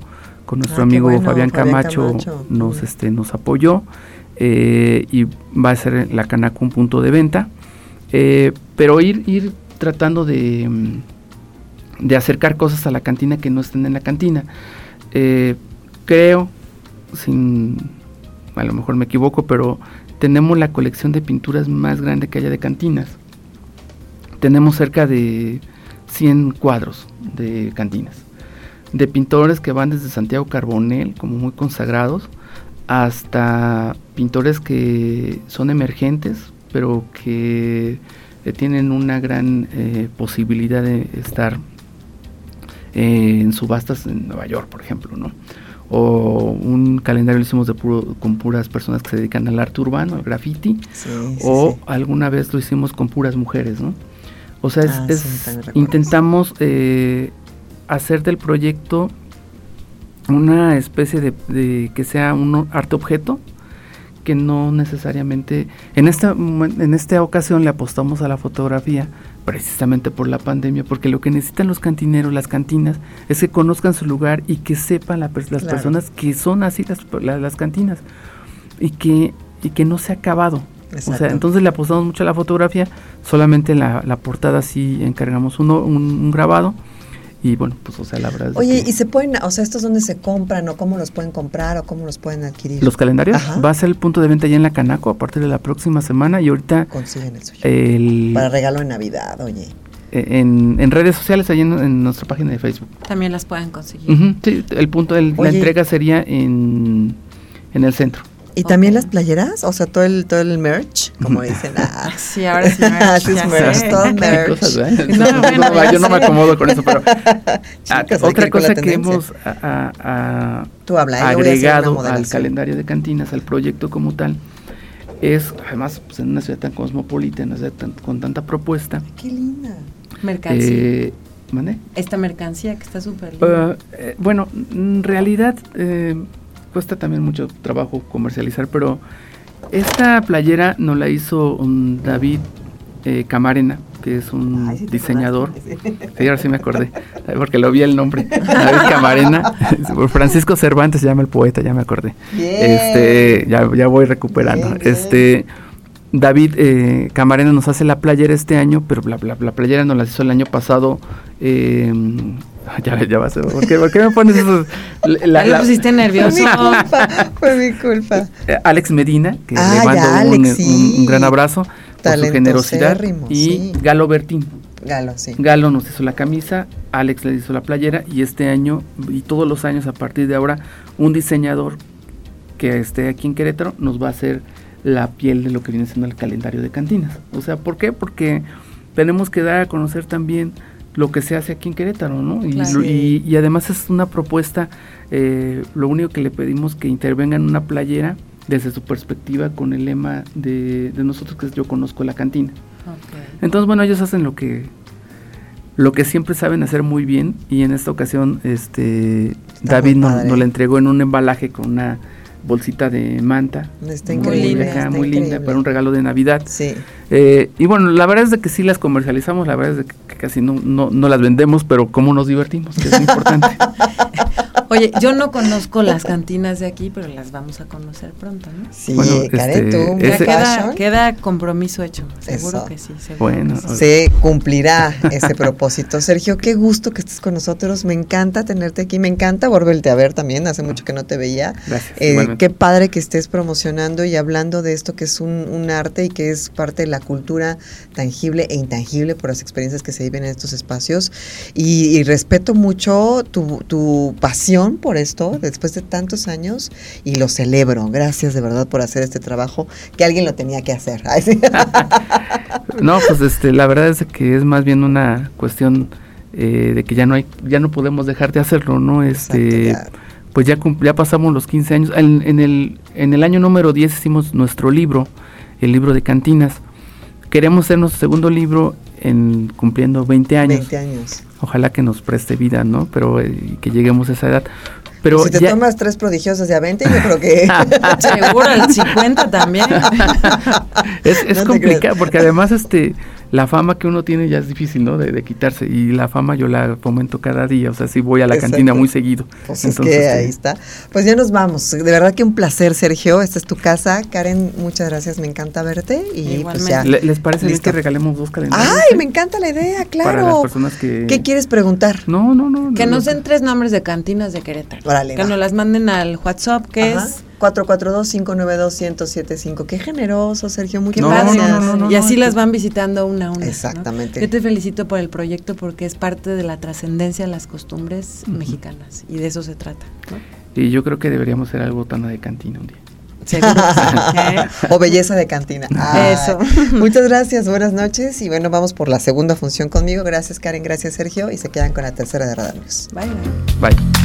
Speaker 4: con nuestro
Speaker 2: Ah, qué
Speaker 4: amigo
Speaker 2: bueno,
Speaker 4: Fabián,
Speaker 2: Fabián
Speaker 4: Camacho,
Speaker 2: Camacho.
Speaker 4: nos este nos apoyó eh, y va a ser la Canaco un punto de venta. Eh, pero ir ir tratando de mm, de acercar cosas a la cantina que no estén en la cantina. Eh, creo sin a lo mejor me equivoco pero tenemos la colección de pinturas más grande que haya de cantinas tenemos cerca de 100 cuadros de cantinas de pintores que van desde Santiago Carbonell, como muy consagrados, hasta pintores que son emergentes, pero que eh, tienen una gran eh, posibilidad de estar eh, en subastas en Nueva York, por ejemplo, ¿no? O un calendario lo hicimos de puro- con puras personas que se dedican al arte urbano, al graffiti,
Speaker 2: Sí, sí,
Speaker 4: o
Speaker 2: sí.
Speaker 4: alguna vez lo hicimos con puras mujeres, ¿no? O sea, es-
Speaker 2: Ah,
Speaker 4: es-
Speaker 2: sí,
Speaker 4: intentamos eh, hacer del proyecto una especie de, de que sea un arte objeto que no necesariamente en esta en esta ocasión le apostamos a la fotografía precisamente por la pandemia porque lo que necesitan los cantineros las cantinas es que conozcan su lugar y que sepan la las
Speaker 2: Claro.
Speaker 4: personas que son así las, la- las cantinas y que y que no se ha acabado o sea, entonces le apostamos mucho a la fotografía, solamente la, la portada sí encargamos uno, un, un grabado y bueno, pues o sea, la verdad es de
Speaker 2: Oye,
Speaker 4: que
Speaker 2: ¿y se pueden, o sea, estos dónde se compran o cómo los pueden comprar o cómo los pueden adquirir?
Speaker 4: los calendarios
Speaker 2: Ajá.
Speaker 4: va a ser el punto de venta ya en la Canaco a partir de la próxima semana y ahorita
Speaker 2: Consiguen el suyo.
Speaker 4: el,
Speaker 2: Para regalo de Navidad, oye.
Speaker 4: eh, en, en redes sociales, ahí en, en nuestra página de Facebook.
Speaker 3: También las pueden conseguir.
Speaker 4: Sí, el punto, el- la
Speaker 2: Oye.
Speaker 4: entrega sería en, en el centro.
Speaker 2: ¿Y también las playeras? O sea, todo el, todo el merch, como <laughs> dicen. Ah,
Speaker 3: Sí, ahora sí merch, <laughs>
Speaker 2: Sí, es
Speaker 3: ya
Speaker 2: merch,
Speaker 3: sé.
Speaker 2: todo
Speaker 4: Hay
Speaker 2: merch.
Speaker 4: cosas, ¿verdad?
Speaker 3: No,
Speaker 4: No,
Speaker 3: bueno,
Speaker 4: no, yo no me acomodo con eso, pero <laughs> ah,
Speaker 2: Chicas,
Speaker 4: otra cosa que hemos a- a- a-
Speaker 2: Tú habla, ¿eh? a
Speaker 4: agregado al calendario de cantinas, al proyecto como tal, es además pues, en una ciudad tan cosmopolita, en una ciudad tan- con tanta propuesta.
Speaker 2: Qué linda.
Speaker 3: Mercancía.
Speaker 4: Eh, ¿mande?
Speaker 3: Esta mercancía que está súper linda.
Speaker 4: Uh, eh, bueno, en realidad eh, cuesta también mucho trabajo comercializar, pero esta playera nos la hizo un David eh, Camarena, que es un
Speaker 2: Ay, sí te
Speaker 4: diseñador.
Speaker 2: acordaste.
Speaker 4: Sí, ahora sí me acordé, porque lo vi el nombre. David Camarena, Francisco Cervantes se llama el poeta, ya me acordé.
Speaker 2: Bien.
Speaker 4: Este, ya, ya voy recuperando.
Speaker 2: Bien, bien.
Speaker 4: Este, David eh, Camarena nos hace la playera este año, pero la, la- la playera nos la hizo el año pasado. eh, ya, ya va a ser. ¿Por qué, por qué me pones eso? La- la-
Speaker 3: pusiste
Speaker 2: Fue
Speaker 3: nervioso. <laughs>
Speaker 2: mi culpa, fue mi culpa.
Speaker 4: eh, Alex Medina, que
Speaker 2: Ah,
Speaker 4: le
Speaker 2: ya,
Speaker 4: mando un,
Speaker 2: Alex,
Speaker 4: un-
Speaker 2: sí.
Speaker 4: un gran abrazo por su generosidad. Y
Speaker 2: sí.
Speaker 4: Galo Bertín.
Speaker 2: Galo, sí.
Speaker 4: Galo nos hizo la camisa, Alex le hizo la playera y este año y todos los años a partir de ahora un diseñador que esté aquí en Querétaro nos va a hacer la piel de lo que viene siendo el calendario de cantinas. O sea, ¿por qué? Porque tenemos que dar a conocer también lo que se hace aquí en Querétaro, ¿no? Y,
Speaker 3: Claro.
Speaker 4: y- y además es una propuesta, eh, lo único que le pedimos que intervenga en una playera desde su perspectiva con el lema de, de nosotros que es yo conozco la cantina. Entonces, bueno, ellos hacen lo que lo que siempre saben hacer muy bien y en esta ocasión este
Speaker 2: Está
Speaker 4: David nos, nos la entregó en un embalaje con una bolsita de manta.
Speaker 2: Está
Speaker 3: Muy
Speaker 2: increíble.
Speaker 3: linda,
Speaker 4: acá,
Speaker 2: está
Speaker 4: muy linda para un regalo de Navidad.
Speaker 2: Sí.
Speaker 4: Eh, y bueno, la verdad es de que sí las comercializamos, la verdad es de que, casi no, no, no las vendemos, pero cómo nos divertimos, que es importante. <laughs>
Speaker 3: Oye, yo no conozco las cantinas de aquí, pero las vamos a conocer pronto, ¿no?
Speaker 2: Sí,
Speaker 4: Bueno,
Speaker 2: Karen,
Speaker 4: este,
Speaker 2: tú,
Speaker 4: ese-
Speaker 3: queda, queda compromiso hecho. Seguro
Speaker 2: Eso.
Speaker 3: que sí. seguro
Speaker 4: Bueno,
Speaker 3: que sí.
Speaker 2: se cumplirá ese propósito. Sergio, qué gusto que estés con nosotros. Me encanta tenerte aquí. Me encanta volverte a ver también. Hace mucho que no te veía.
Speaker 4: Gracias.
Speaker 2: Eh, qué padre que estés promocionando y hablando de esto que es un, un arte y que es parte de la cultura tangible e intangible por las experiencias que se viven en estos espacios. Y, y respeto mucho tu, tu pasión por esto después de tantos años y lo celebro. Gracias de verdad por hacer este trabajo que alguien lo tenía que hacer. Ay, <laughs> sí.
Speaker 4: No, pues este, la verdad es que es más bien una cuestión eh, de que ya no hay, ya no podemos dejar de hacerlo, ¿no? Este,
Speaker 2: Exacto,
Speaker 4: pues ya, cum- ya pasamos los 15 años. En, en el, en el año número 10 hicimos nuestro libro el libro de cantinas. Queremos hacer nuestro segundo libro en cumpliendo 20 años.
Speaker 2: 20 años.
Speaker 4: Ojalá que nos preste vida, ¿no? Pero eh, que lleguemos a esa edad. Pero
Speaker 2: si te tomas tres prodigiosos de a 20, yo creo que... <laughs>
Speaker 3: Seguro, el 50 también. <laughs>
Speaker 4: es, es complicado, porque además este la fama que uno tiene ya es difícil, ¿no? De, quitarse. Y la fama yo la fomento cada día. O sea, sí voy a la cantina muy seguido.
Speaker 2: Pues es que ahí está. Pues ya nos vamos. De verdad que un placer, Sergio. Esta es tu casa. Karen, muchas gracias. Me encanta verte. Y pues ya.
Speaker 4: ¿Les parece bien que regalemos dos calendarios?
Speaker 2: ¡Ay, me encanta la idea! Claro. Para
Speaker 4: las personas que.
Speaker 2: ¿Qué quieres preguntar?
Speaker 4: No, no, no.
Speaker 3: Que nos den tres nombres de cantinas de Querétaro. que nos las manden al WhatsApp, que es
Speaker 2: 442-592-1075. Qué generoso, Sergio. Muchas gracias.
Speaker 3: y así las van visitando una a una.
Speaker 2: Exactamente.
Speaker 3: Yo te felicito por el proyecto porque es parte de la trascendencia de las costumbres mexicanas y de eso se trata.
Speaker 4: Y yo creo que deberíamos ser algo tan de cantina un día. <laughs>
Speaker 2: o belleza de cantina.
Speaker 3: Eso.
Speaker 2: Muchas gracias, buenas noches. Y bueno, vamos por la segunda función conmigo. Gracias, Karen. Gracias, Sergio. Y se quedan con la tercera de Radar
Speaker 4: Bye. Bye.